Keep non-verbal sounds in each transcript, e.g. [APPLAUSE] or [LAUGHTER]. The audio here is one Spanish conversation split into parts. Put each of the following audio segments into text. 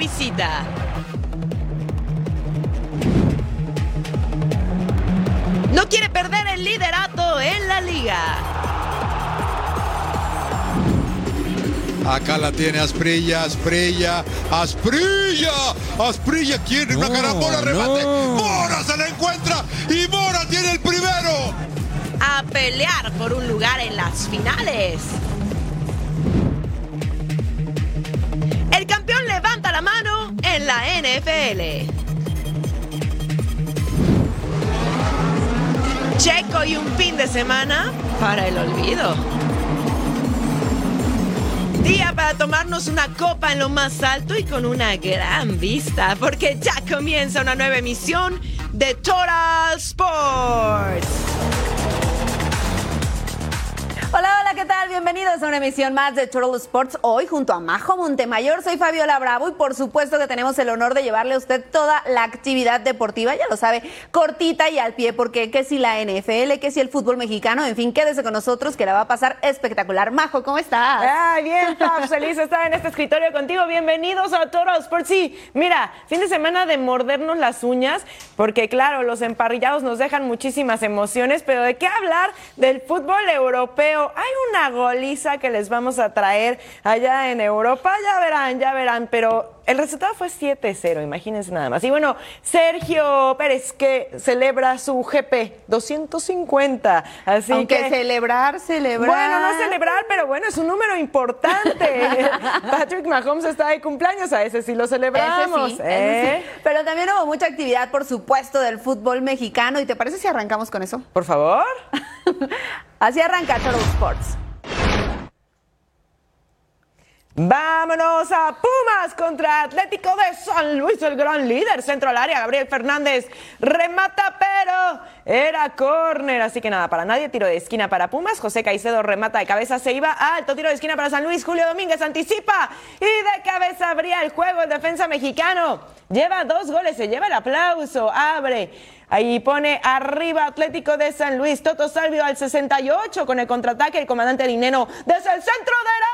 visita. No quiere perder el liderato en la liga. Acá la tiene Asprilla, Asprilla, Asprilla, Asprilla quiere una carambola, remate. Mora se la encuentra y Mora tiene el primero. A pelear por un lugar en las finales. Levanta la mano en la NFL. Checo y un fin de semana para el olvido. Día para tomarnos una copa en lo más alto y con una gran vista, porque ya comienza una nueva emisión de Total Sports. Bienvenidos a una emisión más de Total Sports. Hoy junto a Majo Montemayor, soy Fabiola Bravo y por supuesto que tenemos el honor de llevarle a usted toda la actividad deportiva, ya lo sabe, cortita y al pie, porque que si la NFL, que si el fútbol mexicano, en fin, quédese con nosotros que la va a pasar espectacular. Majo, ¿cómo estás? Ay, bien, Fab, feliz estar en este escritorio contigo. Bienvenidos a Total Sports. Sí, mira, fin de semana de mordernos las uñas, porque claro, los emparrillados nos dejan muchísimas emociones, pero ¿de qué hablar del fútbol europeo? Hay una goliza que les vamos a traer allá en Europa, ya verán, ya verán, pero el resultado fue 7-0, imagínense nada más. Y bueno, Sergio Pérez que celebra su GP 250, así Aunque que celebrar, celebrar. bueno, no celebrar, pero bueno, es un número importante. [LAUGHS] Patrick Mahomes está de cumpleaños, a ese sí lo celebramos. Ese sí, ¿eh? ese sí. Pero también hubo mucha actividad, por supuesto, del fútbol mexicano. ¿Y te parece si arrancamos con eso? Por favor. [LAUGHS] Así arranca Total Sports. Vámonos a Pumas contra Atlético de San Luis, el gran líder. Centro al área, Gabriel Fernández remata, pero era córner. Así que nada, para nadie, tiro de esquina para Pumas. José Caicedo remata de cabeza, se iba alto, tiro de esquina para San Luis. Julio Domínguez anticipa y de cabeza abría el juego el defensa mexicano. Lleva dos goles, se lleva el aplauso, abre. Ahí pone arriba Atlético de San Luis. Toto Salvio al 68 con el contraataque. El comandante Dineno desde el centro del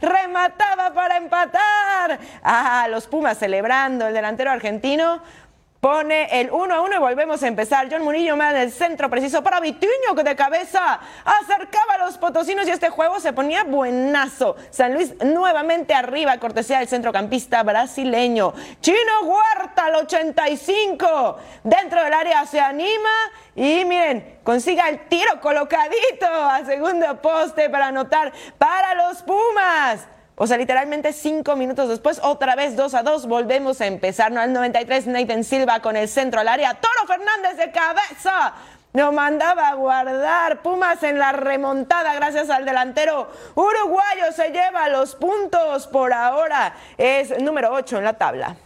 Remataba para empatar. Ah, los Pumas celebrando. El delantero argentino pone el 1 a 1 y volvemos a empezar. John Murillo me da el centro preciso para Vitiño que de cabeza acercaba a los potosinos y este juego se ponía buenazo. San Luis nuevamente arriba, cortesía del centrocampista brasileño. Chino Huerta al 85. Dentro del área se anima y miren, consiga el tiro colocadito a segundo poste para anotar para los Pumas. O sea, literalmente cinco minutos después, otra vez 2 a 2, volvemos a empezar. No, al 93, Nathan Silva con el centro al área. Toro Fernández de cabeza. Lo mandaba a guardar. Pumas en la remontada gracias al delantero uruguayo. Se lleva los puntos por ahora. Es número 8 en la tabla.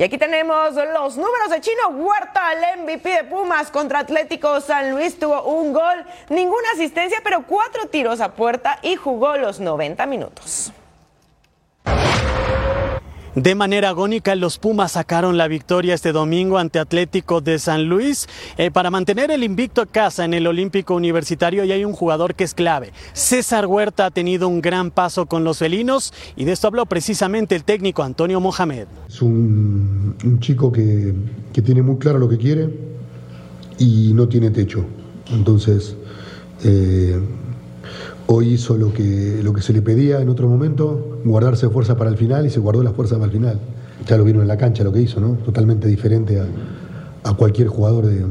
Y aquí tenemos los números de Chino Huerta, el MVP de Pumas contra Atlético San Luis. Tuvo un gol, ninguna asistencia, pero cuatro tiros a puerta y jugó los 90 minutos. De manera agónica, los Pumas sacaron la victoria este domingo ante Atlético de San Luis eh, para mantener el invicto a casa en el Olímpico Universitario y hay un jugador que es clave. César Huerta ha tenido un gran paso con los felinos y de esto habló precisamente el técnico Antonio Mohamed. Es un, chico que, que tiene muy claro lo que quiere y no tiene techo. Entonces, eh, hoy hizo lo que, lo que se le pedía en otro momento, guardarse fuerza para el final y se guardó la fuerza para el final. Ya lo vieron en la cancha lo que hizo, ¿no? Totalmente diferente a, a cualquier jugador de,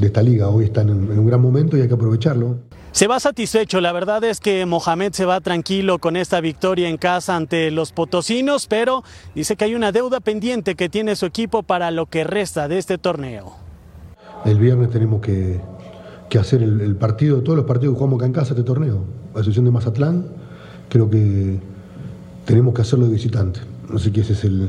de esta liga. Hoy están en, en un gran momento y hay que aprovecharlo. Se va satisfecho, la verdad es que Mohamed se va tranquilo con esta victoria en casa ante los potosinos, pero dice que hay una deuda pendiente que tiene su equipo para lo que resta de este torneo. El viernes tenemos que, que hacer el, el, partido, todos los partidos que jugamos acá en casa este torneo. La Asociación de Mazatlán, creo que tenemos que hacerlo de visitante. Así que esa es el,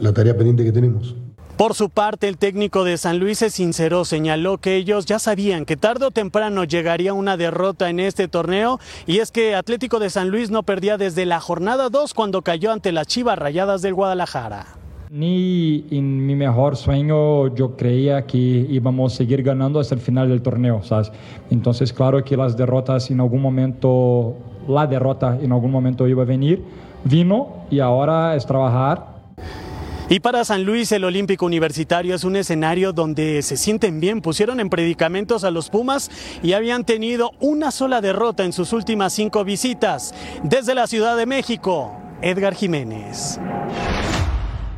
la tarea pendiente que tenemos. Por su parte, el técnico de San Luis se sinceró, señaló que ellos ya sabían que tarde o temprano llegaría una derrota en este torneo y es que Atlético de San Luis no perdía desde la jornada 2 cuando cayó ante las Chivas Rayadas del Guadalajara. Ni en mi mejor sueño yo creía que íbamos a seguir ganando hasta el final del torneo, ¿sabes? Entonces, claro que las derrotas en algún momento, la derrota en algún momento iba a venir, vino y ahora es trabajar y para San Luis el Olímpico Universitario es un escenario donde se sienten bien, pusieron en predicamentos a los Pumas y habían tenido una sola derrota en sus últimas cinco visitas. Desde la Ciudad de México, Edgar Jiménez.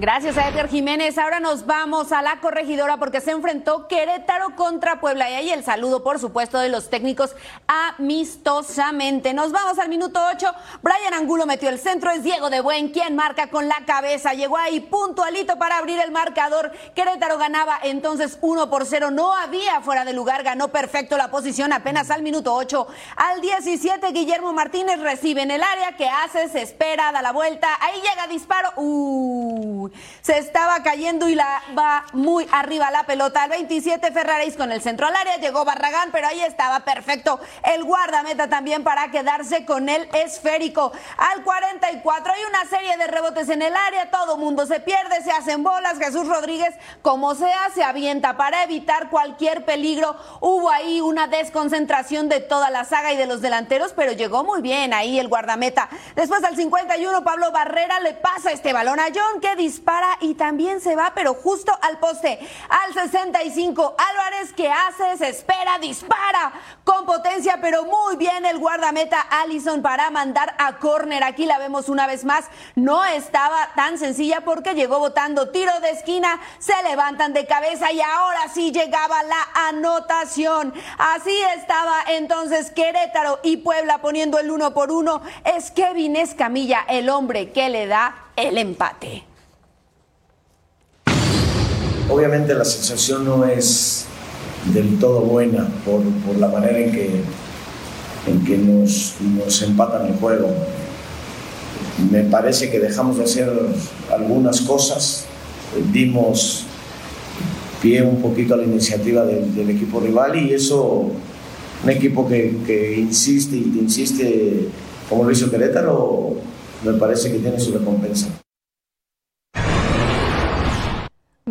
Gracias a Edgar Jiménez. Ahora nos vamos a la corregidora porque se enfrentó Querétaro contra Puebla. Y ahí el saludo, por supuesto, de los técnicos amistosamente. Nos vamos al minuto 8. Brian Angulo metió el centro. Es Diego de Buen quien marca con la cabeza. Llegó ahí puntualito para abrir el marcador. Querétaro ganaba entonces 1 por 0. No había fuera de lugar. Ganó perfecto la posición apenas al minuto 8. Al 17, Guillermo Martínez recibe en el área. que hace? Se espera, da la vuelta. Ahí llega disparo. Uh se estaba cayendo y la va muy arriba la pelota. Al 27 Ferraris con el centro al área, llegó Barragán, pero ahí estaba perfecto el guardameta también para quedarse con el esférico. Al 44 hay una serie de rebotes en el área, todo mundo se pierde, se hacen bolas. Jesús Rodríguez, como sea, se avienta para evitar cualquier peligro. Hubo ahí una desconcentración de toda la saga y de los delanteros, pero llegó muy bien ahí el guardameta. Después al 51 Pablo Barrera le pasa este balón a John que dice para y también se va, pero justo al poste. Al 65, Álvarez, que hace? Se espera, dispara con potencia, pero muy bien el guardameta Allison para mandar a córner. Aquí la vemos una vez más. No estaba tan sencilla porque llegó votando tiro de esquina, se levantan de cabeza y ahora sí llegaba la anotación. Así estaba entonces Querétaro y Puebla poniendo el uno por uno. Es Kevin Escamilla el hombre que le da el empate. Obviamente la sensación no es del todo buena por, por la manera en que, en que nos, nos empatan el juego. Me parece que dejamos de hacer algunas cosas, dimos pie un poquito a la iniciativa del, equipo rival y eso, un equipo que, que insiste y insiste como lo hizo Querétaro, me parece que tiene su recompensa.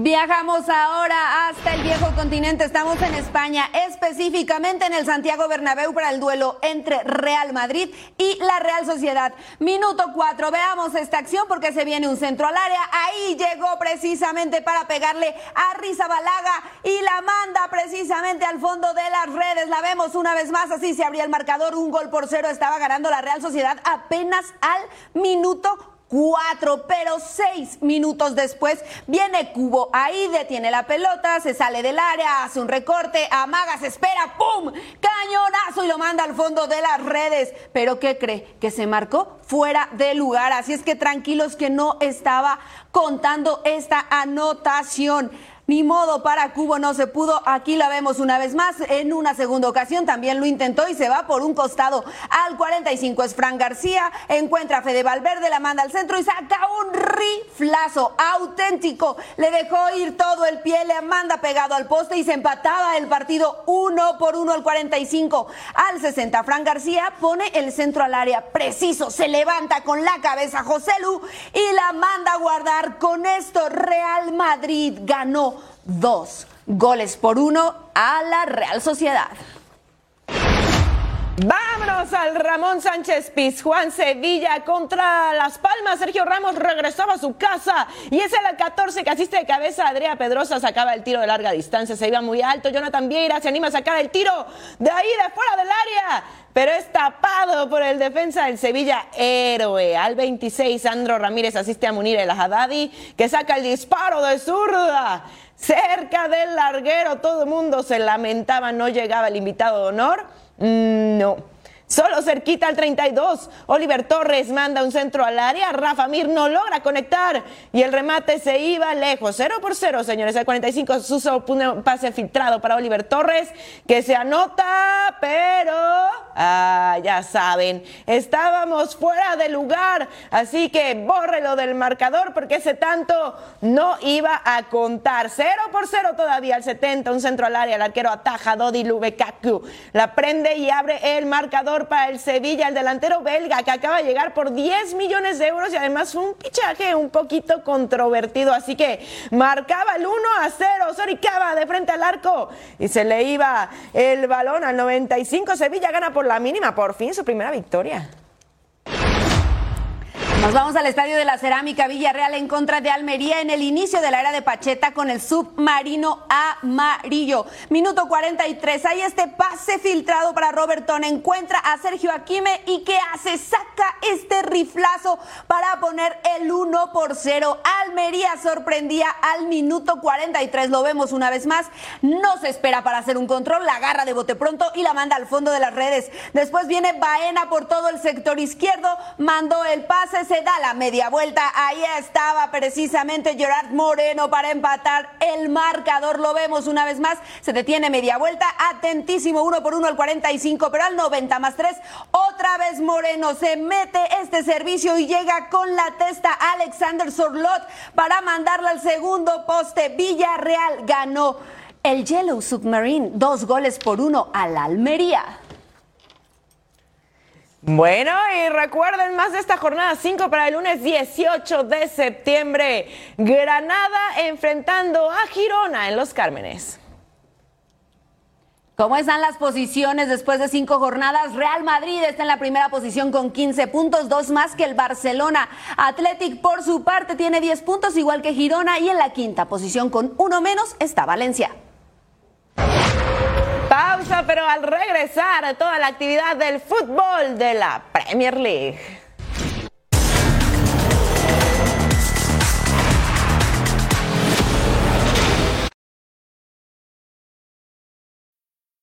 Viajamos ahora hasta el viejo continente. Estamos en España, específicamente en el Santiago Bernabéu para el duelo entre Real Madrid y la Real Sociedad. Minuto 4. Veamos esta acción porque se viene un centro al área. Ahí llegó precisamente para pegarle a Risa Balaga y la manda precisamente al fondo de las redes. La vemos una vez más. Así se abría el marcador. Un gol por cero estaba ganando la Real Sociedad apenas al minuto cuatro, pero seis minutos después viene Cubo, ahí detiene la pelota, se sale del área, hace un recorte, amaga, se espera, ¡pum! Cañonazo y lo manda al fondo de las redes. Pero ¿qué cree? Que se marcó fuera de lugar. Así es que tranquilos que no estaba contando esta anotación. Ni modo para Cubo, no se pudo. Aquí la vemos una vez más. En una segunda ocasión también lo intentó y se va por un costado. Al 45 es Fran García. Encuentra a Fede Valverde, la manda al centro y saca un riflazo auténtico. Le dejó ir todo el pie, le manda pegado al poste y se empataba el partido uno por uno al 45. Al 60, Fran García pone el centro al área preciso. Se levanta con la cabeza José Lu y la manda a guardar. Con esto, Real Madrid ganó dos goles por uno a la Real Sociedad. Vámonos al Ramón Sánchez Pizjuán Sevilla contra Las Palmas. Sergio Ramos regresaba a su casa y es el 14 que asiste de cabeza. Adrián Pedrosa sacaba el tiro de larga distancia, se iba muy alto. Jonathan Vieira se anima a sacar el tiro de ahí, de fuera del área pero es tapado por el defensa del Sevilla héroe. Al 26, Sandro Ramírez asiste a Munir el Haddadi, que saca el disparo de zurda. Cerca del larguero, todo el mundo se lamentaba, no llegaba el invitado de honor. Mm, no. Solo cerquita al 32. Oliver Torres manda un centro al área. Rafa Mir no logra conectar. Y el remate se iba lejos. 0 por 0, señores. El 45 Suso pone un pase filtrado para Oliver Torres. Que se anota, pero. Ah, ya saben. Estábamos fuera de lugar. Así que bórrelo del marcador porque ese tanto no iba a contar. 0 por 0 todavía al 70. Un centro al área. El arquero ataja. Dodi Lubekaku. La prende y abre el marcador para el Sevilla, el delantero belga que acaba de llegar por 10 millones de euros y además un pichaje un poquito controvertido. Así que marcaba el 1 a 0. Soricaba de frente al arco y se le iba el balón al 95. Sevilla gana por la mínima, por fin su primera victoria. Nos vamos al Estadio de la Cerámica Villarreal en contra de Almería en el inicio de la era de Pacheta con el submarino amarillo. Minuto 43. Hay este pase filtrado para Robertón. Encuentra a Sergio Aquime y ¿qué hace? Saca este riflazo para poner el 1 por 0. Almería sorprendía al minuto 43. Lo vemos una vez más. No se espera para hacer un control. La agarra de bote pronto y la manda al fondo de las redes. Después viene Baena por todo el sector izquierdo. Mandó el pase se da la media vuelta. Ahí estaba precisamente Gerard Moreno para empatar el marcador. Lo vemos una vez más. Se detiene media vuelta. Atentísimo, uno por uno al 45, pero al 90 más 3. Otra vez Moreno se mete este servicio y llega con la testa Alexander Sorlot para mandarla al segundo poste. Villarreal ganó el Yellow Submarine. Dos goles por uno al Almería. Bueno, y recuerden más de esta jornada 5 para el lunes 18 de septiembre. Granada enfrentando a Girona en Los Cármenes. ¿Cómo están las posiciones después de cinco jornadas? Real Madrid está en la primera posición con 15 puntos, dos más que el Barcelona. Athletic, por su parte, tiene 10 puntos, igual que Girona, y en la quinta posición con uno menos está Valencia. Pausa, pero al regresar toda la actividad del fútbol de la Premier League.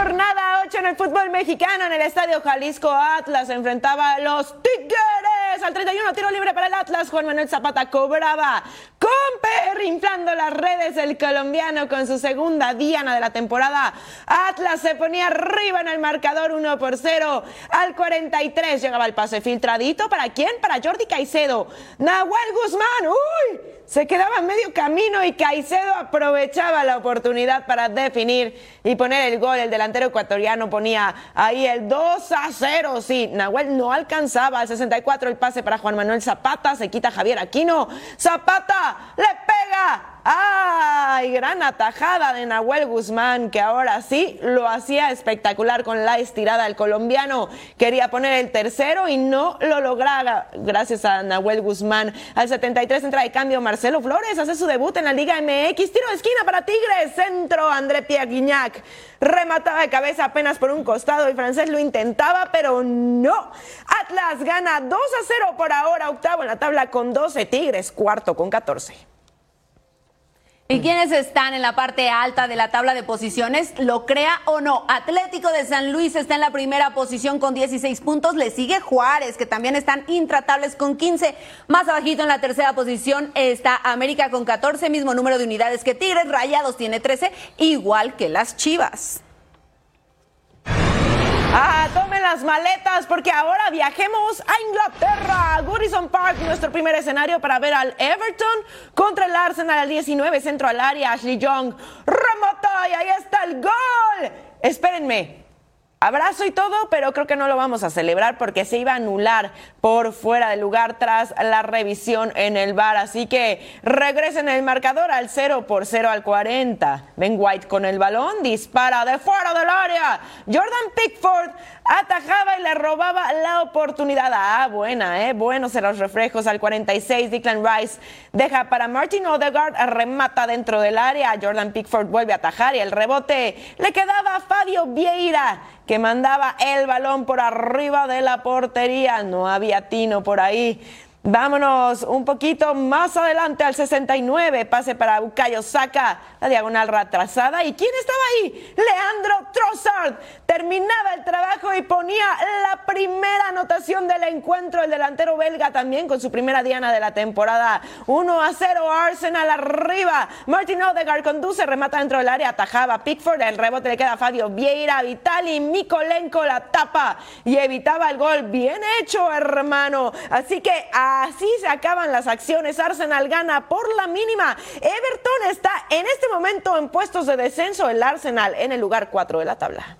Jornada 8 en el fútbol mexicano en el Estadio Jalisco Atlas enfrentaba a los Tigres. Al 31 tiro libre para el Atlas Juan Manuel Zapata cobraba con inflando las redes el colombiano con su segunda diana de la temporada. Atlas se ponía arriba en el marcador 1 por 0 al 43 llegaba el pase filtradito. Para quién para Jordi Caicedo. Nahuel Guzmán uy se quedaba en medio camino y Caicedo aprovechaba la oportunidad para definir y poner el gol. El delantero ecuatoriano ponía ahí el 2 a 0. Sí, Nahuel no alcanzaba al 64 el pase para Juan Manuel Zapata. Se quita Javier Aquino. Zapata le pega ¡Ay! Gran atajada de Nahuel Guzmán, que ahora sí lo hacía espectacular con la estirada. El colombiano quería poner el tercero y no lo lograba. Gracias a Nahuel Guzmán. Al 73 entra de cambio Marcelo Flores, hace su debut en la Liga MX. Tiro de esquina para Tigres. Centro André Pierre Remataba de cabeza apenas por un costado. El francés lo intentaba, pero no. Atlas gana 2 a 0 por ahora. Octavo en la tabla con 12. Tigres, cuarto con 14. ¿Y quiénes están en la parte alta de la tabla de posiciones? Lo crea o no. Atlético de San Luis está en la primera posición con 16 puntos. Le sigue Juárez, que también están intratables con 15. Más abajito en la tercera posición está América con 14, mismo número de unidades que Tigres. Rayados tiene 13, igual que las Chivas. Ah, tomen las maletas porque ahora viajemos a Inglaterra. Goodison Park, nuestro primer escenario para ver al Everton contra el Arsenal al 19, centro al área. Ashley Young remata y ahí está el gol. Espérenme, Abrazo y todo, pero creo que no lo vamos a celebrar porque se iba a anular por fuera del lugar tras la revisión en el bar. Así que regresen el marcador al 0 por 0 al 40. Ben White con el balón, dispara de fuera del área. Jordan Pickford atajaba y le robaba la oportunidad. Ah, buena, ¿eh? Buenos en los reflejos al 46. Declan Rice deja para Martin Odegaard, remata dentro del área. Jordan Pickford vuelve a atajar y el rebote le quedaba a Fabio Vieira que mandaba el balón por arriba de la portería. No había tino por ahí. Vámonos un poquito más adelante al 69, pase para Bucayo Saca, la diagonal retrasada. ¿Y quién estaba ahí? Leandro Trossard. Terminaba el trabajo y ponía la primera anotación del encuentro. El delantero belga también con su primera diana de la temporada. 1 a 0 Arsenal arriba. Martin Odegaard conduce, remata dentro del área, atajaba Pickford. El rebote le queda a Fabio Vieira, Vitali, Mikolenko la tapa y evitaba el gol. Bien hecho, hermano. Así que Así se acaban las acciones. Arsenal gana por la mínima. Everton está en este momento en puestos de descenso. El Arsenal en el lugar 4 de la tabla.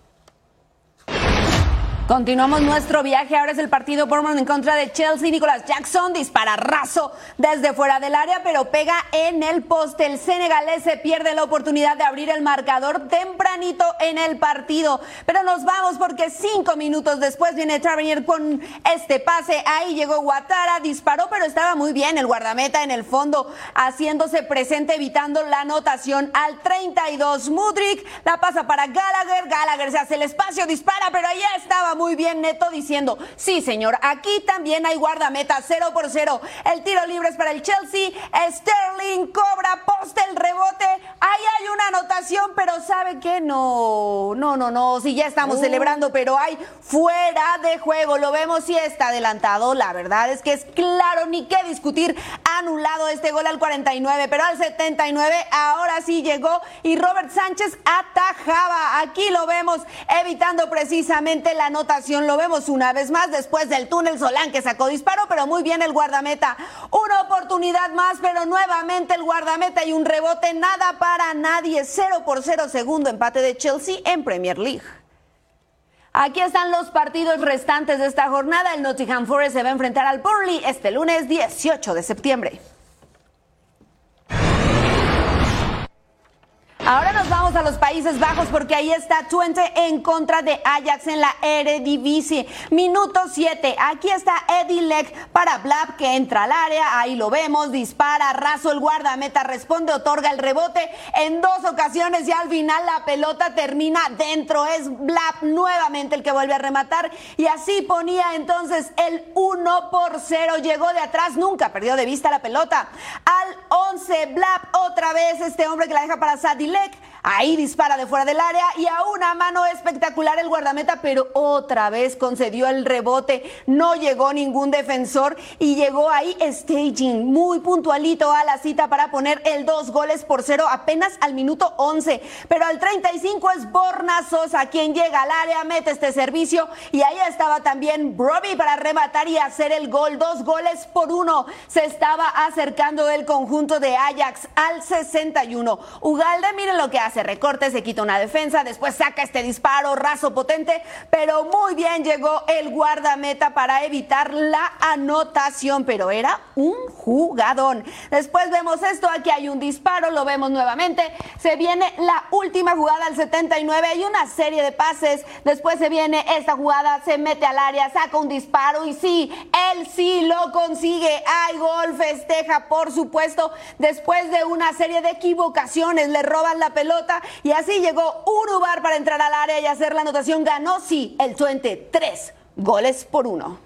Continuamos nuestro viaje. Ahora es el partido Bournemouth en contra de Chelsea. Nicolás Jackson dispara raso desde fuera del área, pero pega en el poste. El senegalés se pierde la oportunidad de abrir el marcador tempranito en el partido. Pero nos vamos porque cinco minutos después viene Tavernier con este pase. Ahí llegó Guatara, disparó, pero estaba muy bien el guardameta en el fondo, haciéndose presente, evitando la anotación al 32. Mudrik la pasa para Gallagher. Gallagher se hace el espacio, dispara, pero ahí estaba muy bien Neto diciendo, sí señor, aquí también hay guardameta, 0 por 0. El tiro libre es para el Chelsea. Sterling cobra, poste el rebote. Ahí hay una anotación, pero ¿sabe qué? No, no, no, no. Si ya estamos Oh. celebrando, pero hay fuera de juego. Lo vemos y está adelantado. La verdad es que es claro, ni qué discutir. Anulado este gol al 49, pero al 79 ahora sí llegó y Robert Sánchez atajaba. Aquí lo vemos evitando precisamente la Lo vemos una vez más después del túnel Solán que sacó disparo, pero muy bien el guardameta. Una oportunidad más, pero nuevamente el guardameta y un rebote. Nada para nadie. 0 por 0, segundo empate de Chelsea en Premier League. Aquí están los partidos restantes de esta jornada. El Nottingham Forest se va a enfrentar al Burnley este lunes 18 de septiembre. Ahora nos vamos a los Países Bajos porque ahí está Twente en contra de Ajax en la Eredivisie. Minuto 7. Aquí está Eddie Leck para Blab que entra al área. Ahí lo vemos. Dispara. Raso el guardameta. Responde. Otorga el rebote en dos ocasiones y al final la pelota termina dentro. Es Blab nuevamente el que vuelve a rematar y así ponía entonces el 1 por 0. Llegó de atrás. Nunca perdió de vista la pelota. Al 11. Blab otra vez. Este hombre que la deja para Sadilek. leg Ahí dispara de fuera del área y a una mano espectacular el guardameta, pero otra vez concedió el rebote. No llegó ningún defensor y llegó ahí staging muy puntualito a la cita para poner el dos goles por cero apenas al minuto 11. Pero al 35 es Borna Sosa quien llega al área, mete este servicio y ahí estaba también Broby para rematar y hacer el gol. Dos goles por uno. Se estaba acercando el conjunto de Ajax al 61. Ugalde, miren lo que hace. Recorte, se quita una defensa, después saca este disparo raso potente, pero muy bien llegó el guardameta para evitar la anotación, pero era un jugadón. Después vemos esto, aquí hay un disparo, lo vemos nuevamente. Se viene la última jugada al 79, hay una serie de pases. Después se viene esta jugada, se mete al área, saca un disparo y sí, él sí lo consigue. Hay gol, festeja, por supuesto. Después de una serie de equivocaciones, le roban la pelota y así llegó Urubar para entrar al área y hacer la anotación. Ganó sí el Twente, tres goles por uno.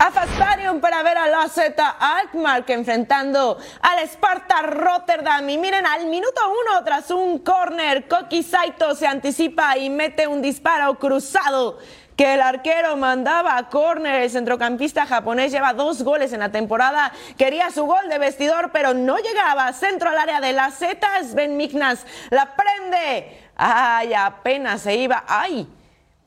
AFA Stadium para ver a la Z Alkmaar enfrentando al Sparta Rotterdam. Y miren, al minuto uno, tras un corner, Koki Saito se anticipa y mete un disparo cruzado que el arquero mandaba a córner. El centrocampista japonés lleva dos goles en la temporada. Quería su gol de vestidor, pero no llegaba. Centro al área de la Z. Sven Mignas la prende. Ay, apenas se iba. Ay,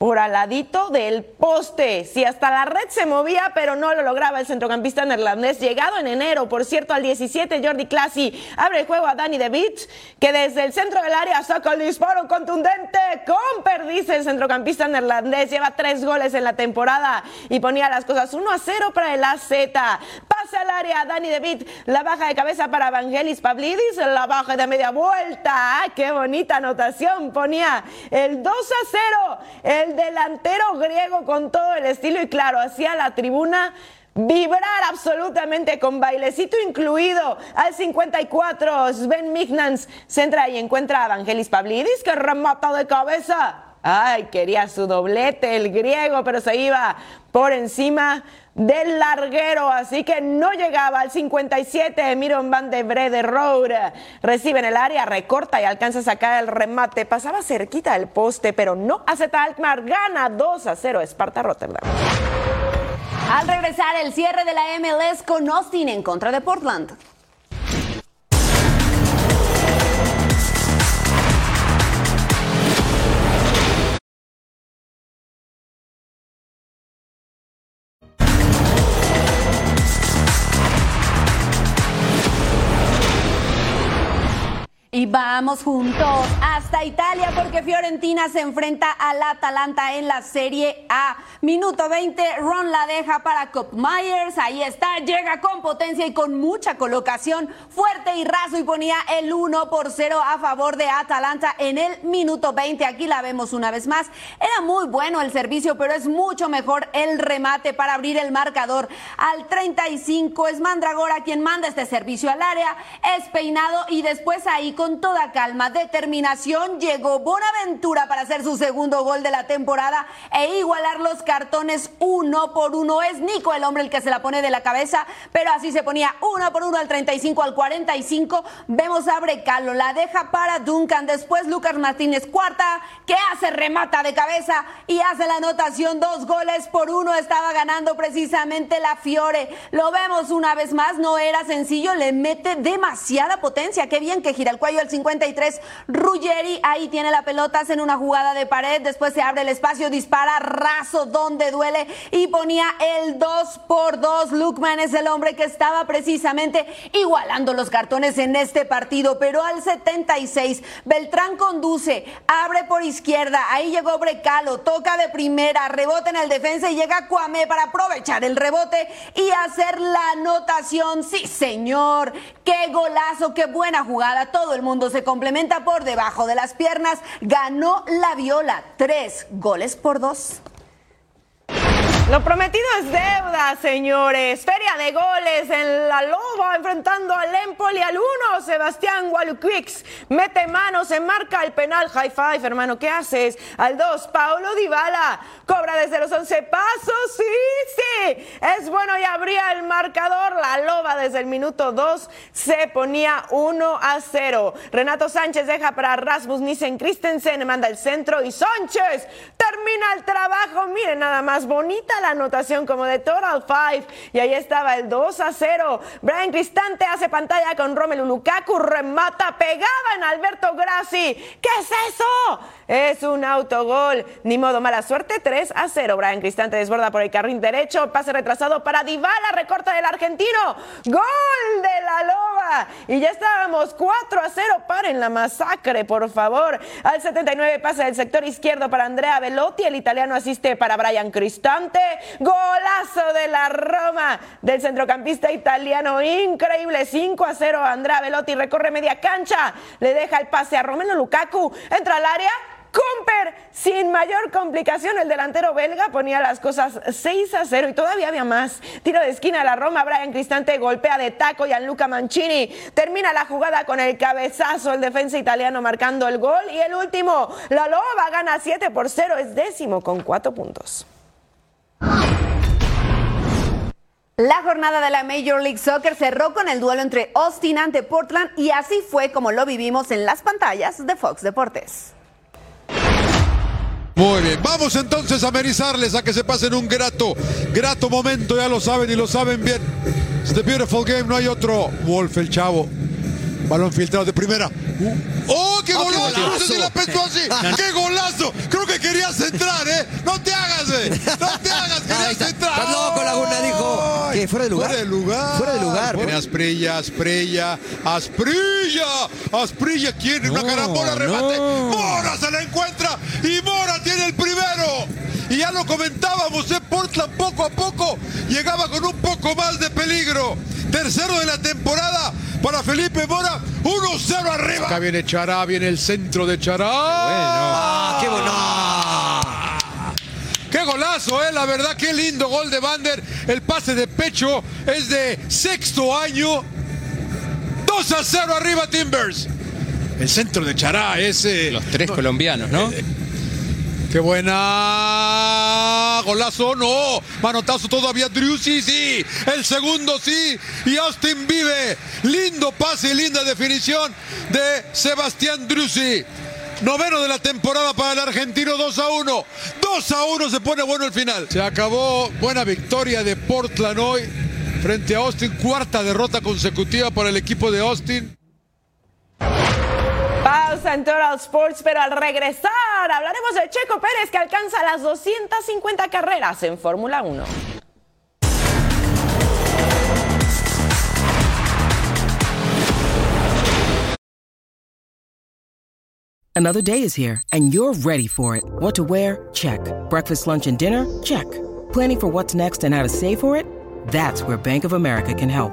por al ladito del poste. Si hasta la red se movía, pero no lo lograba el centrocampista neerlandés. Llegado en enero, por cierto, al 17, Jordi Clasi abre el juego a Dani De Beach, que desde el centro del área saca el disparo contundente. Comper, dice el centrocampista neerlandés. Lleva tres goles en la temporada y ponía las cosas 1 a 0 para el AZ. Pasa al área Dani De Beach, la baja de cabeza para Evangelis Pavlidis, la baja de media vuelta. ¡Ah, ¡Qué bonita anotación! Ponía el 2 a 0. El delantero griego con todo el estilo y claro, hacía la tribuna vibrar absolutamente con bailecito incluido. Al 54, Sven Mignans centra y encuentra a Evangelis Pavlidis que remata de cabeza. Ay, quería su doblete el griego, pero se iba por encima del larguero, así que no llegaba al 57. Miron Van de Brede Road recibe en el área, recorta y alcanza a sacar el remate. Pasaba cerquita del poste, pero no hace Alkmaar. Gana 2 a 0 Esparta Rotterdam. Al regresar, el cierre de la MLS con Austin en contra de Portland. Vamos juntos Italia porque Fiorentina se enfrenta al Atalanta en la Serie A. Minuto 20, Ron la deja para Cop Myers. Ahí está, llega con potencia y con mucha colocación, fuerte y raso y ponía el 1 por 0 a favor de Atalanta en el minuto 20. Aquí la vemos una vez más. Era muy bueno el servicio, pero es mucho mejor el remate para abrir el marcador. Al 35 es Mandragora quien manda este servicio al área, es peinado y después ahí con toda calma, determinación, llegó Bonaventura para hacer su segundo gol de la temporada e igualar los cartones uno por uno. Es Nico el hombre el que se la pone de la cabeza, pero así se ponía uno por uno al 35 al 45. Vemos a Brecalo, la deja para Duncan. Después Lucas Martínez, cuarta, que hace remata de cabeza y hace la anotación. Dos goles por uno. Estaba ganando precisamente la Fiore. Lo vemos una vez más, no era sencillo, le mete demasiada potencia. Qué bien que gira el cuello al 53. Ruggeri ahí tiene la pelota, en una jugada de pared, después se abre el espacio, dispara raso donde duele y ponía el 2 por 2. Lukman es el hombre que estaba precisamente igualando los cartones en este partido, pero al 76 Beltrán conduce, abre por izquierda, ahí llegó Brecalo, toca de primera, rebota en el defensa y llega Cuame para aprovechar el rebote y hacer la anotación. Sí, señor, qué golazo, qué buena jugada, todo el mundo se complementa por debajo de las piernas. Ganó la Viola. Tres goles por dos. Lo prometido es deuda, señores. Feria de goles en la Loba enfrentando al Empoli al 1. Sebastián Waluquix mete manos, se marca el penal. High five, hermano, ¿qué haces? Al 2, Paulo Dybala cobra desde los 11 pasos. Sí, sí, es bueno y abría el marcador. La Loba desde el minuto 2 se ponía 1 a 0. Renato Sánchez deja para Rasmus Nissen Christensen, manda el centro y Sánchez termina el trabajo. Miren, nada más bonita la anotación como de Total Five. Y ahí estaba el 2 a 0. Brian Cristante hace pantalla con Romelu Lukaku, remata pegada en Alberto Grassi. ¿Qué es eso? Es un autogol. Ni modo, mala suerte. 3 a 0. Brian Cristante desborda por el carril derecho. Pase retrasado para Dybala. Recorta del argentino. Gol de la Loba. Y ya estábamos 4 a 0. Paren la masacre, por favor. Al 79 pasa del sector izquierdo para Andrea Velotti. El italiano asiste para Brian Cristante. Golazo de la Roma del centrocampista italiano. Increíble. 5 a 0. Andrea Velotti recorre media cancha. Le deja el pase a Romelu Lukaku. Entra al área. Comper, sin mayor complicación, el delantero belga ponía las cosas 6 a 0 y todavía había más. Tiro de esquina a la Roma, Brian Cristante golpea de taco y a Luca Mancini. Termina la jugada con el cabezazo, el defensa italiano marcando el gol. Y el último, la Loba gana 7 por 0, es décimo con 4 puntos. La jornada de la Major League Soccer cerró con el duelo entre Austin ante Portland y así fue como lo vivimos en las pantallas de Fox Deportes. Muy bien, vamos entonces a amenizarles a que se pasen un grato, grato momento, ya lo saben y lo saben bien. It's the beautiful game, no hay otro. Wolf, el chavo. Balón filtrado de primera. Uh. ¡Oh, qué Oh, qué golazo! No sé golazo. si la pensó así. ¡Qué golazo! Creo que querías entrar, ¿eh? No te hagas, ¿eh? No te hagas, querías entrar. Estás loco, Laguna, dijo. ¿Qué, fuera de lugar? Fuera de lugar. Fuera de lugar. Viene Asprilla, Asprilla, Asprilla. Asprilla quiere una carambola, remate. no. Mora se la encuentra y Mora tiene el primero. Y ya lo comentábamos, ¿eh? Portland poco a poco llegaba con un poco más de peligro. Tercero de la temporada para Felipe Mora. 1-0 arriba. Acá viene Chará, viene el centro de Chará. Ah, qué bueno. Qué golazo, eh, la verdad, qué lindo gol de Bander. El pase de pecho es de sexto año. 2 a 0 arriba Timbers. El centro de Chará, ese. Los tres colombianos, ¿no? Qué buena. Golazo, no. Manotazo todavía. Driussi, sí. El segundo, sí. Y Austin vive. Lindo pase y linda definición de Sebastián Driussi. Noveno de la temporada para el argentino, 2 a 1. 2 a 1 se pone bueno el final. Se acabó. Buena victoria de Portland hoy frente a Austin. Cuarta derrota consecutiva para el equipo de Austin. Pausa en Total Sports, pero al regresar hablaremos de Checo Pérez que alcanza las 250 carreras en Fórmula 1. Another day is here, and you're ready for it. What to wear? Check. Breakfast, lunch, and dinner? Check. Planning for what's next and how to save for it? That's where Bank of America can help.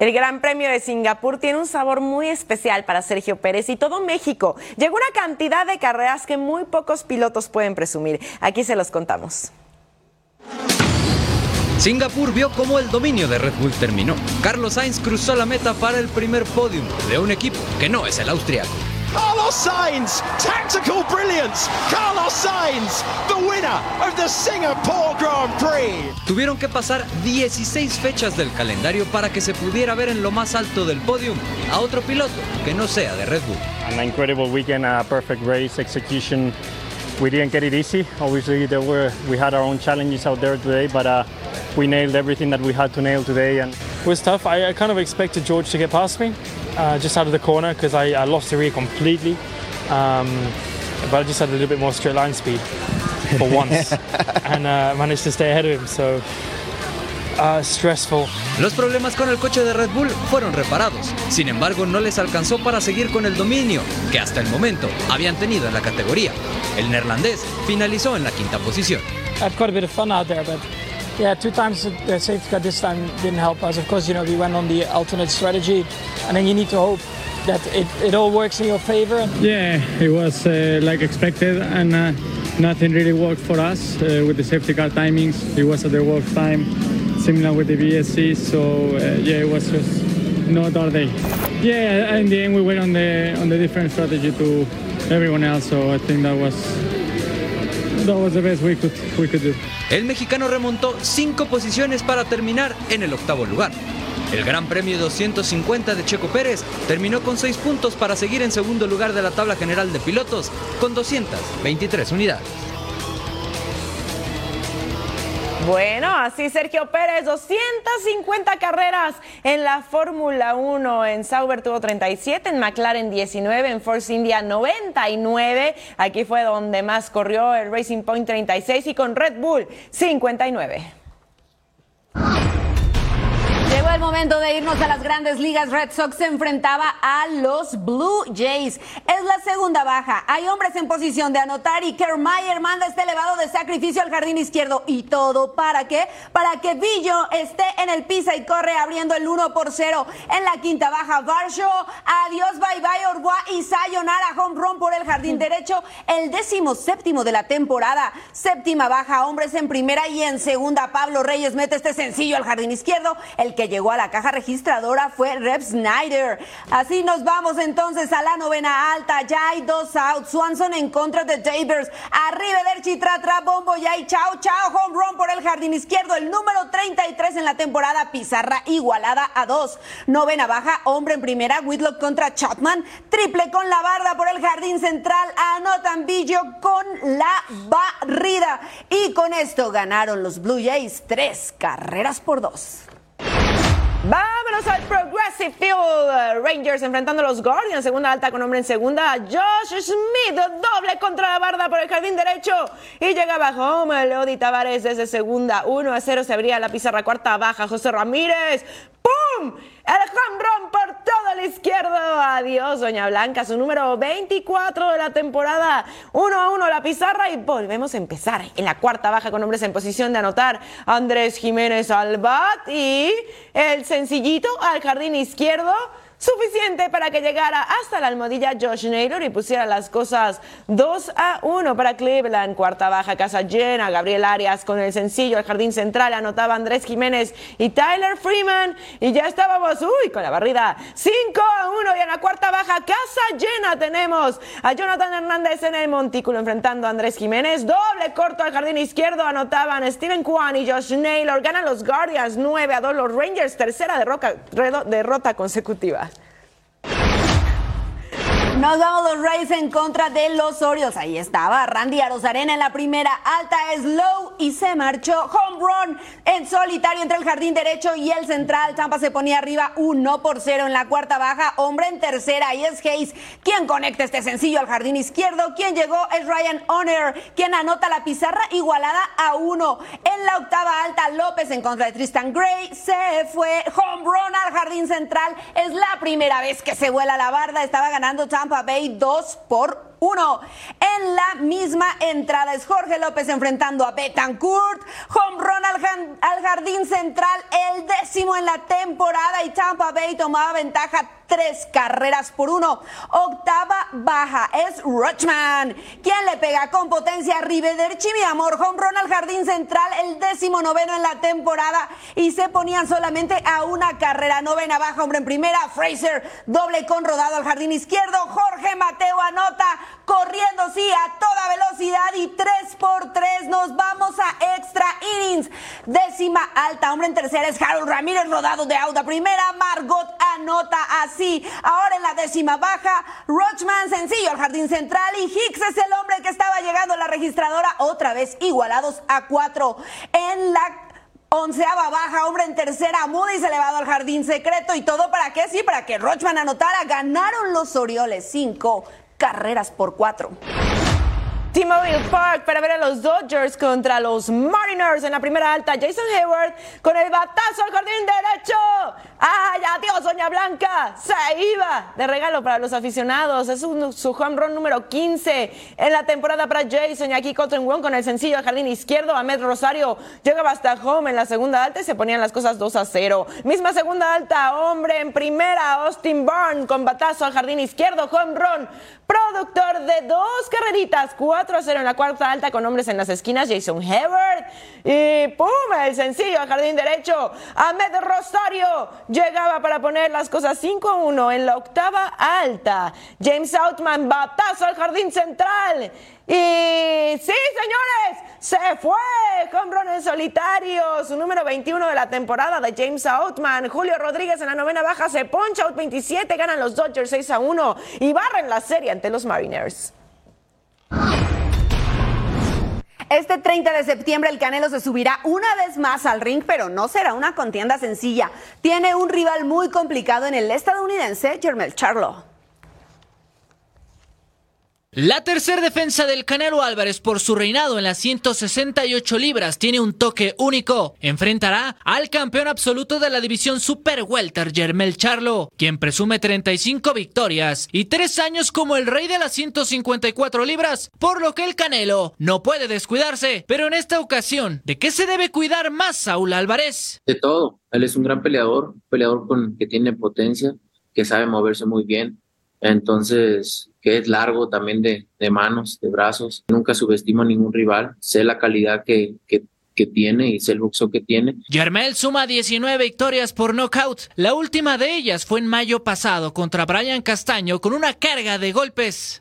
El Gran Premio de Singapur tiene un sabor muy especial para Sergio Pérez y todo México. Llegó una cantidad de carreras que muy pocos pilotos pueden presumir. Aquí se los contamos. Singapur vio cómo el dominio de Red Bull terminó. Carlos Sainz cruzó la meta para el primer podium de un equipo que no es el austriaco. Carlos Sainz, tactical brilliance. Carlos Sainz, the winner of the Singapore Grand Prix. Tuvieron que pasar 16 fechas del calendario para que se pudiera ver en lo más alto del podium a otro piloto que no sea de Red Bull. An incredible weekend, a perfect race execution. We didn't get it easy. Obviously, there were we had our own challenges out there today, but uh, we nailed everything that we had to nail today. And It was tough. I, I kind of expected George to get past me uh, just out of the corner because I, I lost the rear completely. Um, but I just had a little bit more straight line speed for once [LAUGHS] and uh, managed to stay ahead of him. So uh, stressful. Los problemas con el coche de Red Bull fueron reparados. Sin embargo, no les alcanzó para seguir con el dominio que hasta el momento habían tenido en la categoría. El neerlandés finalizó en la quinta posición. had quite a bit of fun out there, but yeah, two times the- the safety car this time didn't help us. Of course, you know, we went on the alternate strategy, and then you need to hope that it, it all works in your favor. Yeah, it was uh, like expected, and uh, nothing really worked for us uh, with the safety car timings. It was at the worst time, similar with the BSC. So uh, yeah, it was just not our day. Yeah, in the end, we went on the on the different strategy to everyone else. So I think that was that was the best we could we could do. El mexicano remontó cinco posiciones para terminar en el octavo lugar. El Gran Premio 250 de Checo Pérez terminó con seis puntos para seguir en segundo lugar de la tabla general de pilotos con 223 unidades. Bueno, así Sergio Pérez, 250 carreras en la Fórmula 1. En Sauber tuvo 37, en McLaren 19, en Force India 99. Aquí fue donde más corrió el Racing Point 36 y con Red Bull 59. Llegó el momento de irnos a las grandes ligas. Red Sox se enfrentaba a los Blue Jays. Es la segunda baja. Hay hombres en posición de anotar y Kiermaier manda este elevado de sacrificio al jardín izquierdo. ¿Y todo para qué? Para que Villo esté en el pisa y corre abriendo el 1 por 0. En la quinta baja, Varsho. Adiós, bye bye, Orgua y Sayonara. Home run por el jardín derecho. El décimo séptimo de la temporada. Séptima baja, hombres en primera y en segunda. Pablo Reyes mete este sencillo al jardín izquierdo. El que llegó a la caja registradora fue Rep Snyder. Así nos vamos entonces a la novena alta. Ya hay dos outs. Swanson en contra de Davers. Arriba del Chitratra, Bombo ya hay chao, chao. Home run por el jardín izquierdo. El número 33 en la temporada. Pizarra igualada a dos. Novena baja, hombre en primera. Whitlock contra Chapman. Triple con la barda por el jardín central. Anotan Billo con la barrida. Y con esto ganaron los Blue Jays tres carreras por dos. Al Progressive Field. Rangers enfrentando a los Guardians. Segunda alta con hombre en segunda. Josh Smith doble contra la barda por el jardín derecho. Y llegaba home. Leody Tavares desde segunda. 1 a 0 se abría la pizarra cuarta baja. José Ramírez. ¡Pum! El home por todo el izquierdo. Adiós, Doña Blanca. Su número 24 de la temporada. 1 a 1 la pizarra y volvemos a empezar. En la cuarta baja con hombres en posición de anotar. Andrés Jiménez al bat y el sencillito al jardín izquierdo. Suficiente para que llegara hasta la almohadilla Josh Naylor y pusiera las cosas 2 a 1 para Cleveland. Cuarta baja, casa llena. Gabriel Arias con el sencillo al jardín central. Anotaba Andrés Jiménez y Tyler Freeman. Y ya estábamos, uy, con la barrida. 5 a 1 y en la cuarta baja, casa llena tenemos a Jonathan Hernández en el montículo enfrentando a Andrés Jiménez. Doble corto al jardín izquierdo. Anotaban Steven Kwan y Josh Naylor. Ganan los Guardians 9 a 2 los Rangers. Tercera derrota, derrota consecutiva. Nos vamos los Rays en contra de los Orioles. Ahí estaba Randy Arozarena en la primera. Alta es low y se marchó. Home run en solitario entre el jardín derecho y el central. Tampa se ponía arriba 1 por 0 en la cuarta baja. Hombre en tercera y es Hayes quien conecta este sencillo al jardín izquierdo. Quien llegó es Ryan Honor, quien anota la pizarra igualada a 1. En la octava alta, López en contra de Tristan Gray. Se fue. Home run al jardín central. Es la primera vez que se vuela la barda. Estaba ganando Tampa Bay 2 por 1. En la misma entrada es Jorge López enfrentando a Betancourt. Home run al, al, jardín central, el décimo en la temporada y Tampa Bay tomaba ventaja tres carreras por uno. Octava baja es Rochman, quien le pega con potencia a Rivederci, mi amor. Home run al jardín central, el décimo noveno en la temporada y se ponían solamente a una carrera. Novena baja, hombre en primera. Fraser, doble con rodado al jardín izquierdo. Jorge Mateo anota corriendo, sí, a toda velocidad y 3 por 3 nos vamos a extra innings. Décima alta, hombre en tercera es Harold Ramírez, rodado de Auda. Primera, Margot anota así. Ahora en la décima baja, Rochman sencillo al jardín central y Hicks es el hombre que estaba llegando a la registradora, otra vez igualados a 4. En la Onceava baja, hombre en tercera, Moody's elevado al jardín secreto y todo para qué, sí, para que Rochman anotara. Ganaron los Orioles, cinco carreras por cuatro. T-Mobile Park para ver a los Dodgers contra los Mariners en la primera alta. Jason Hayward con el batazo al jardín derecho. ¡Ay, adiós, Doña Blanca! Se iba de regalo para los aficionados. Es un, su home run número 15 en la temporada para Jason. Y aquí Cotton Wong con el sencillo al jardín izquierdo. Ahmed Rosario llegaba hasta home en la segunda alta y se ponían las cosas 2 a 0. Misma segunda alta, hombre en primera. Austin Byrne con batazo al jardín izquierdo. Home run. Productor de dos carreritas. 4 a 0 en la cuarta alta con hombres en las esquinas. Jason Hayward. Y ¡pum! El sencillo al jardín derecho. Ahmed Rosario llegaba para poner las cosas 5 a 1 en la octava alta. James Outman, batazo al jardín central. Y sí, señores, se fue. Run en solitario. Su número 21 de la temporada de James Outman. Julio Rodríguez en la novena baja se poncha out 27. Ganan los Dodgers 6 a 1 y barren la serie ante los Mariners. Este 30 de septiembre el Canelo se subirá una vez más al ring, pero no será una contienda sencilla. Tiene un rival muy complicado en el estadounidense, Jermel Charlo. La tercer defensa del Canelo Álvarez por su reinado en las 168 libras tiene un toque único. Enfrentará al campeón absoluto de la división Super Welter, Jermel Charlo, quien presume 35 victorias y 3 años como el rey de las 154 libras, por lo que el Canelo no puede descuidarse. Pero en esta ocasión, ¿de qué se debe cuidar más Saúl Álvarez? De todo. Él es un gran peleador, peleador con, que tiene potencia, que sabe moverse muy bien. Entonces, que es largo también de, de manos, de brazos. Nunca subestimo a ningún rival. Sé la calidad que, que, que tiene y sé el boxeo que tiene. Yermel suma 19 victorias por nocaut. La última de ellas fue en mayo pasado contra Brian Castaño con una carga de golpes.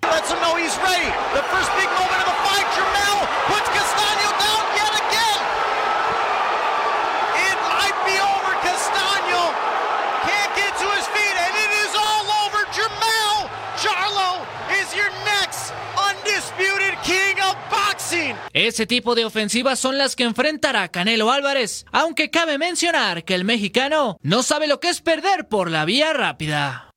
Ese tipo de ofensivas son las que enfrentará Canelo Álvarez, aunque cabe mencionar que el mexicano no sabe lo que es perder por la vía rápida.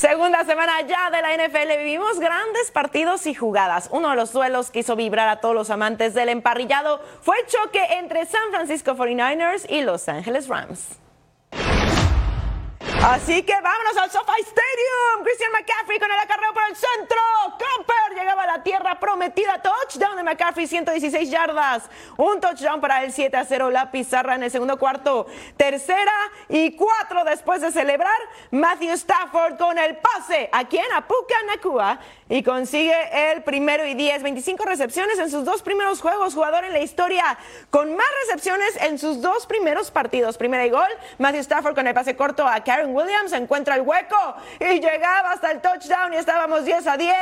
Segunda semana ya de la NFL, vivimos grandes partidos y jugadas. Uno de los duelos que hizo vibrar a todos los amantes del emparrillado fue el choque entre San Francisco 49ers y Los Angeles Rams. Así que vámonos al SoFi Stadium. Christian McCaffrey con el acarreo por el centro. Cooper llegaba a la tierra prometida. Touchdown McCaffrey, 116 yardas. Un touchdown para el 7 a 0. La pizarra en el segundo cuarto. Tercera y cuatro después de celebrar. Matthew Stafford con el pase. ¿A quién? A Puka Nakua. Y consigue el primero y 10. 25 recepciones en sus dos primeros juegos. Jugador en la historia con más recepciones en sus dos primeros partidos. Primera y gol. Matthew Stafford con el pase corto a Karen Williams encuentra el hueco y llegaba hasta el touchdown y estábamos 10 a 10.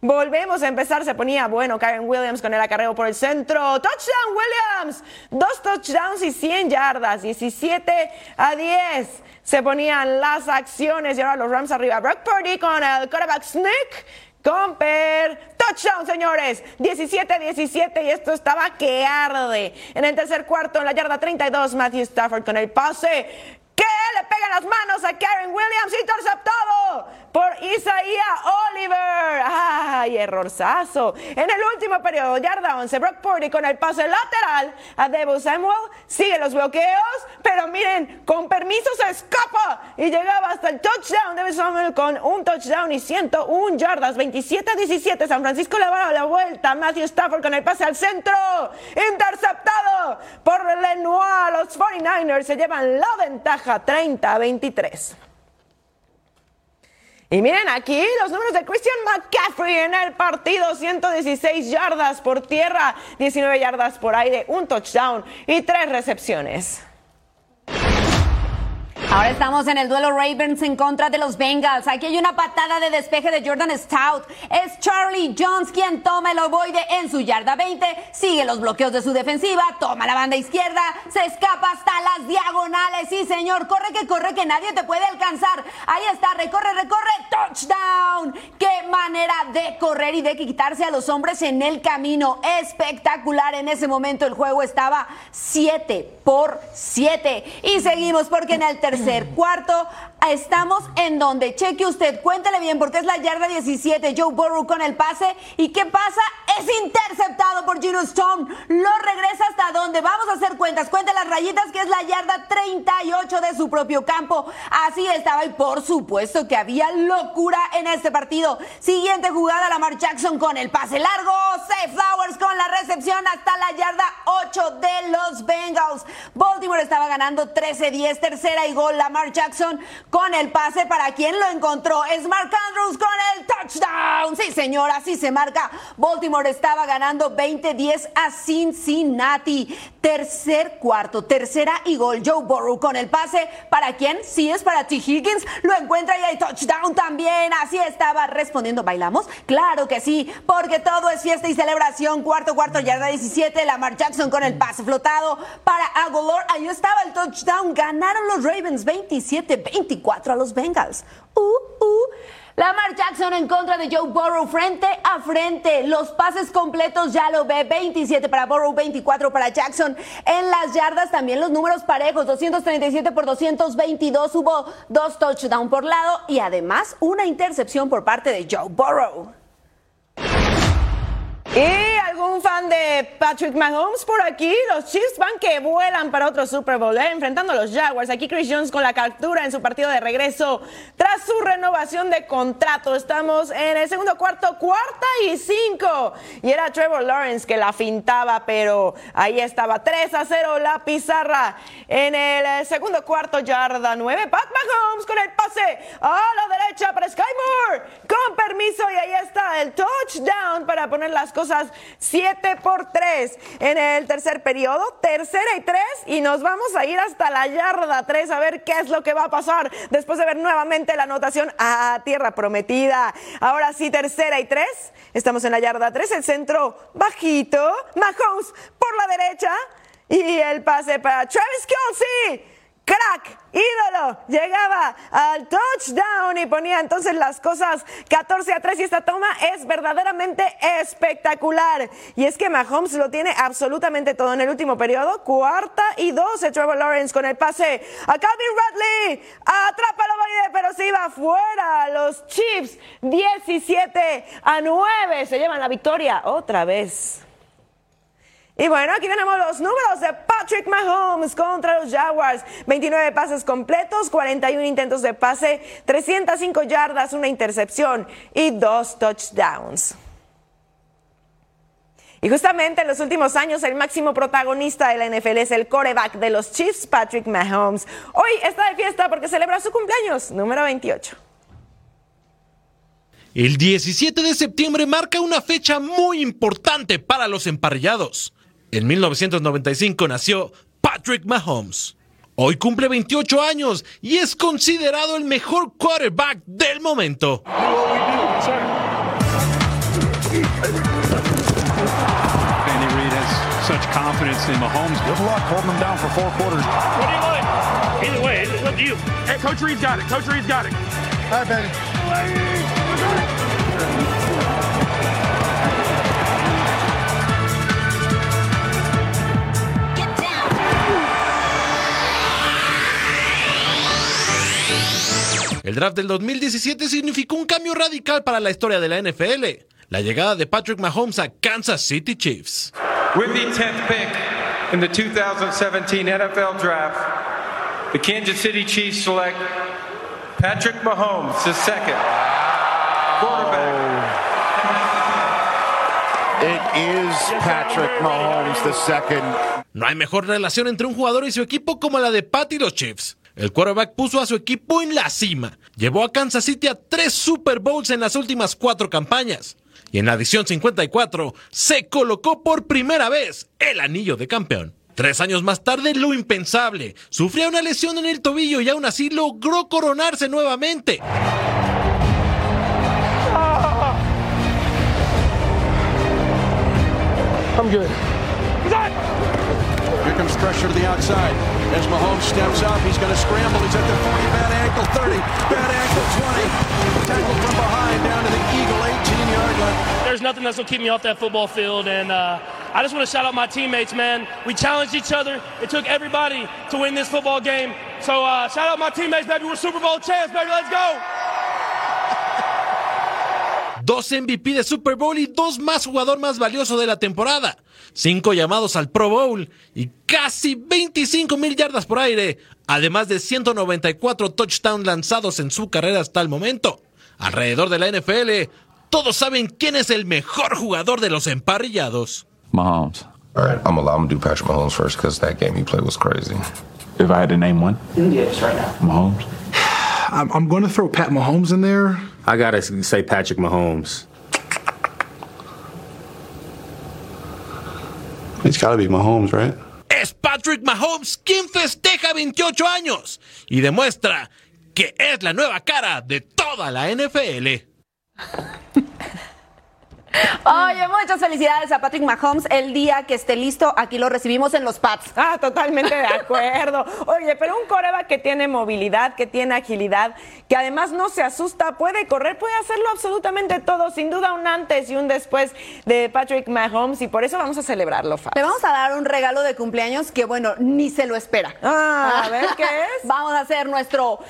Volvemos a empezar, se ponía bueno Karen Williams con el acarreo por el centro. Touchdown Williams, dos touchdowns y 100 yardas, 17 a 10. Se ponían las acciones y ahora los Rams arriba. Brock Purdy con el quarterback sneak. Comper, touchdown señores, 17-17 y esto estaba que arde. En el tercer cuarto, en la yarda 32, Matthew Stafford con el pase que le pega las manos a Karen Williams, interceptado por Isaiah Oliver. ¡Ay, errorzazo! En el último periodo, yarda 11, Brock Purdy con el pase lateral a Debo Samuel, sigue los bloqueos, pero miren, con permiso se escapa y llegaba hasta el touchdown. Debo Samuel con un touchdown y 101 yardas, 27 a 17. San Francisco le va a la vuelta. Matthew Stafford con el pase al centro, interceptado por Lenoir. Los 49ers se llevan la ventaja 30 a 23. Y miren aquí los números de Christian McCaffrey en el partido. 116 yardas por tierra, 19 yardas por aire, un touchdown y tres recepciones. Ahora estamos en el duelo Ravens en contra de los Bengals. Aquí hay una patada de despeje de Jordan Stout. Es Charlie Jones quien toma el ovoide en su yarda 20. Sigue los bloqueos de su defensiva. Toma la banda izquierda. Se escapa hasta las diagonales. Sí, señor. Corre que corre que nadie te puede alcanzar. Ahí está. Recorre, recorre. Touchdown. Qué manera de correr y de quitarse a los hombres en el camino. Espectacular. En ese momento el juego estaba 7 por 7. Y seguimos porque en el tercer cuarto estamos en donde, cheque usted, cuéntele bien porque es la yarda 17, Joe Burrow con el pase. Y ¿qué pasa? Es interceptado por Gino Stone, lo regresa hasta donde, vamos a hacer cuentas, cuente las rayitas que es la yarda 38 de su propio campo, así estaba y por supuesto que había locura en este partido. Siguiente jugada, Lamar Jackson con el pase largo, Safe Flowers con la recepción hasta la yarda 8 de los Bengals. Baltimore estaba ganando 13-10, tercera y gol, Lamar Jackson con el pase para quien lo encontró. Es Mark Andrews con el touchdown. Sí, señora, así se marca. Baltimore estaba ganando 20-10 a Cincinnati. Tercer cuarto, tercera y gol. Joe Burrow con el pase. ¿Para quién? Sí, es para T. Higgins. Lo encuentra y hay touchdown también. Así estaba respondiendo. ¿Bailamos? Claro que sí, porque todo es fiesta y celebración. Cuarto, cuarto, yarda 17. Lamar Jackson con el pase flotado para Aguilar. Ahí estaba el touchdown. Ganaron los Ravens 27-24 a los Bengals. Uh, uh. Lamar Jackson en contra de Joe Burrow frente a frente. Los pases completos ya lo ve. 27 para Burrow, 24 para Jackson. En las yardas también los números parejos. 237 por 222. Hubo dos touchdowns por lado y además una intercepción por parte de Joe Burrow. ¿Y algún fan de Patrick Mahomes por aquí? Los Chiefs van que vuelan para otro Super Bowl, ¿eh? enfrentando a los Jaguars. Aquí Chris Jones con la captura en su partido de regreso tras su renovación de contrato. Estamos en el segundo cuarto, cuarta y cinco. Y era Trevor Lawrence que la fintaba, pero ahí estaba 3 a 0 la pizarra. En el segundo cuarto, yarda 9, Pat Mahomes con el pase a la derecha para Sky Moore. Con permiso, y ahí está el touchdown para poner las cosas 7 por 3 en el tercer periodo, tercera y 3 y nos vamos a ir hasta la yarda 3 a ver qué es lo que va a pasar después de ver nuevamente la anotación a tierra prometida. Ahora sí, tercera y 3, estamos en la yarda 3, el centro bajito, Mahomes por la derecha y el pase para Travis Kelsey crack, ídolo, llegaba al touchdown y ponía entonces las cosas 14 a 3 y esta toma es verdaderamente espectacular. Y es que Mahomes lo tiene absolutamente todo en el último periodo, cuarta y 12 Trevor Lawrence con el pase a Calvin Radley, atrápalo pero se iba fuera. Los Chiefs 17 a 9 se llevan la victoria otra vez. Y bueno, aquí tenemos los números de Patrick Mahomes contra los Jaguars. 29 pases completos, 41 intentos de pase, 305 yardas, una intercepción y dos touchdowns. Y justamente en los últimos años el máximo protagonista de la NFL es el coreback de los Chiefs, Patrick Mahomes. Hoy está de fiesta porque celebra su cumpleaños, número 28. El 17 de septiembre marca una fecha muy importante para los emparrillados. En 1995 nació Patrick Mahomes. Hoy cumple 28 años y es considerado el mejor quarterback del momento. Andy Reid has such confidence in Mahomes. Good luck El draft del 2017 significó un cambio radical para la historia de la NFL. La llegada de Patrick Mahomes a Kansas City Chiefs. With the 10th pick in the 2017 NFL Draft, the Kansas City Chiefs select Patrick Mahomes, the second quarterback. It is Patrick Mahomes, the second. No hay mejor relación entre un jugador y su equipo como la de Pat y los Chiefs. El quarterback puso a su equipo en la cima. Llevó a Kansas City a tres Super Bowls en las últimas cuatro campañas. Y en la edición 54 se colocó por primera vez el anillo de campeón. Tres años más tarde, lo impensable. Sufrió una lesión en el tobillo y aún así logró coronarse nuevamente. I'm good. Here comes pressure to the outside. As Mahomes steps up, he's going to scramble. He's at the 40, bad ankle, 30, bad ankle, 20. Tackle from behind down to the Eagle 18-yard line. There's nothing that's going to keep me off that football field. And uh, I just want to shout out my teammates, man. We challenged each other. It took everybody to win this football game. So uh, shout out my teammates, baby. We're Super Bowl champs, baby. Let's go. Dos MVP de Super Bowl y dos más jugador más valioso de la temporada, cinco llamados al Pro Bowl y casi 25 mil yardas por aire, además de 194 touchdowns lanzados en su carrera hasta el momento. Alrededor de la NFL, todos saben quién es el mejor jugador de los emparrillados. Mahomes. All right, I'm gonna, I'm gonna do Patrick Mahomes first because that game he played was crazy. If I had to name one, Yes, right now. Mahomes. [LAUGHS] I'm, I'm going to throw Pat Mahomes in there. I gotta say Patrick Mahomes. It's gotta be Mahomes, right? Es Patrick Mahomes quien festeja 28 años y demuestra que es la nueva cara de toda la NFL. Oye, muchas felicidades a Patrick Mahomes. El día que esté listo, aquí lo recibimos en los pads. [LAUGHS] Ah, totalmente de acuerdo. Oye, pero un coreback que tiene movilidad, que tiene agilidad, que además no se asusta, puede correr, puede hacerlo absolutamente todo. Sin duda, un antes y un después de Patrick Mahomes. Y por eso vamos a celebrarlo, Fab. Le vamos a dar un regalo de cumpleaños que, bueno, ni se lo espera. Ah, a ver qué es. [LAUGHS] Vamos a hacer nuestro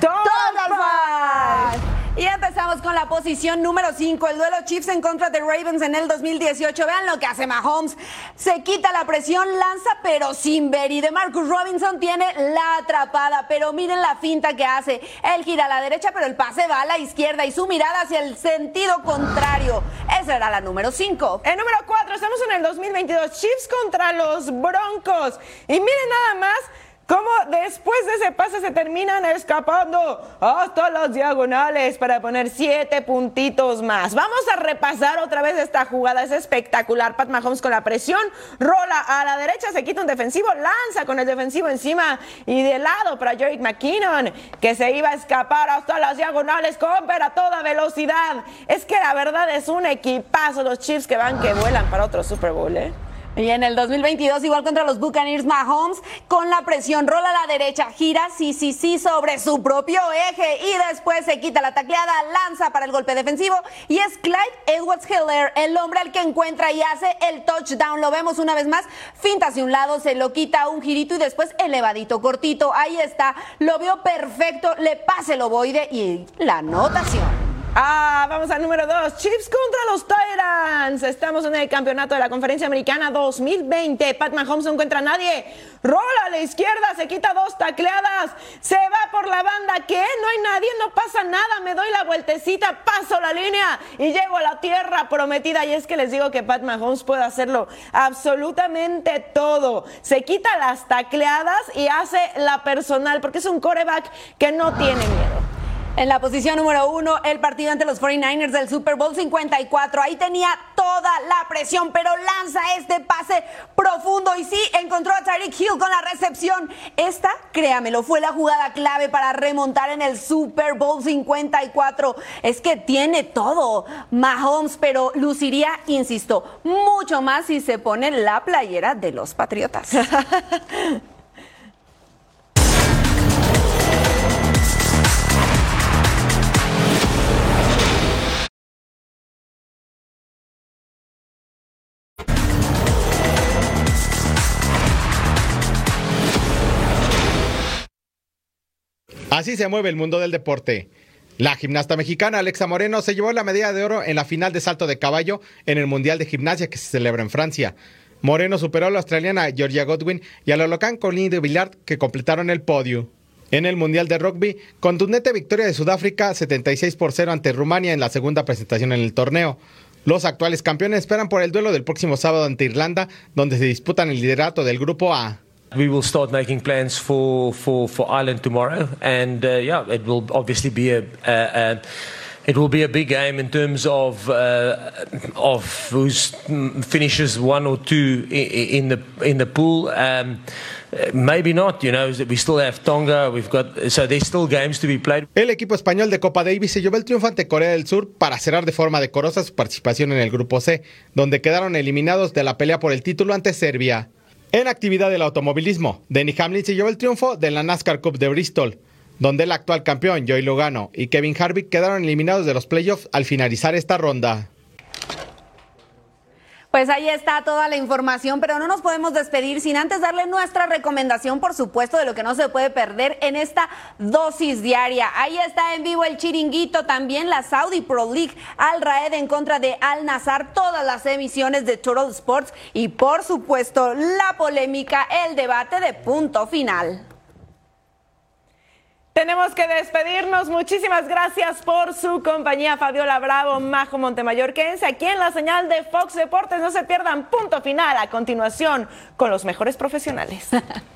Total Five. Y empezamos con la posición número 5, el duelo Chiefs en contra de Ravens en el 2018. Vean lo que hace Mahomes. Se quita la presión, lanza pero sin ver. Y de Marcus Robinson tiene la atrapada. Pero miren la finta que hace. Él gira a la derecha, pero el pase va a la izquierda y su mirada hacia el sentido contrario. Esa era la número 5. El número 4, estamos en el 2022. Chiefs contra los Broncos. Y miren nada más. ¿Cómo después de ese pase se terminan escapando hasta las diagonales para poner siete puntitos más? Vamos a repasar otra vez esta jugada, es espectacular. Pat Mahomes con la presión, rola a la derecha, se quita un defensivo, lanza con el defensivo encima y de lado para Jerick McKinnon, que se iba a escapar hasta las diagonales con a toda velocidad. Es que la verdad es un equipazo los Chiefs que van que vuelan para otro Super Bowl, ¿eh? Y en el 2022, igual contra los Buccaneers, Mahomes con la presión, rola a la derecha, gira, sí, sí, sí, sobre su propio eje y después se quita la tacleada, lanza para el golpe defensivo y es Clyde Edwards Hiller, el hombre al que encuentra y hace el touchdown. Lo vemos una vez más, finta hacia un lado, se lo quita un girito y después elevadito, cortito. Ahí está, lo vio perfecto, le pase el ovoide y la anotación. Ah, vamos al número 2. Chiefs contra los Tyrants. Estamos en el campeonato de la Conferencia Americana 2020. Pat Mahomes no encuentra a nadie. Rola a la izquierda, se quita dos tacleadas. Se va por la banda. ¿Qué? No hay nadie, no pasa nada. Me doy la vueltecita, paso la línea y llego a la tierra prometida. Y es que les digo que Pat Mahomes puede hacerlo absolutamente todo. Se quita las tacleadas y hace la personal porque es un coreback que no tiene miedo. En la posición número uno, el partido ante los 49ers del Super Bowl 54. Ahí tenía toda la presión, pero lanza este pase profundo y sí, encontró a Tyreek Hill con la recepción. Esta, créamelo, fue la jugada clave para remontar en el Super Bowl 54. Es que tiene todo Mahomes, pero luciría, insisto, mucho más si se pone la playera de los Patriotas. [LAUGHS] Así se mueve el mundo del deporte. La gimnasta mexicana Alexa Moreno se llevó la medalla de oro en la final de salto de caballo en el Mundial de Gimnasia que se celebra en Francia. Moreno superó a la australiana Georgia Godwin y a la local Colin de Villard que completaron el podio. En el Mundial de Rugby, contundente victoria de Sudáfrica 76 por 0 ante Rumania en la segunda presentación en el torneo. Los actuales campeones esperan por el duelo del próximo sábado ante Irlanda, donde se disputan el liderato del grupo A. We will start making plans for, for, for Ireland tomorrow, and uh, yeah, it will obviously be a, a, a it will be a big game in terms of uh, of who's finishes one or two in, the in the pool. Um, maybe not, you know. We still have Tonga. We've got so there's still games to be played. El equipo español de Copa Davis se llevó el triunfo ante Corea del Sur para cerrar de forma decorosa su participación en el grupo C, donde quedaron eliminados de la pelea por el título ante Serbia. En actividad del automovilismo, Denny Hamlin se llevó el triunfo de la NASCAR Cup de Bristol, donde el actual campeón Joey Logano y Kevin Harvick quedaron eliminados de los playoffs al finalizar esta ronda. Pues ahí está toda la información, pero no nos podemos despedir sin antes darle nuestra recomendación, por supuesto, de lo que no se puede perder en esta dosis diaria. Ahí está en vivo el chiringuito, también la Saudi Pro League, Al Raed en contra de Al Nazar, todas las emisiones de Total Sports y, por supuesto, la polémica, el debate de punto final. Tenemos que despedirnos. Muchísimas gracias por su compañía, Fabiola Bravo, Majo Montemayor. Quédense aquí en la señal de Fox Deportes. No se pierdan punto final a continuación con los mejores profesionales. [LAUGHS]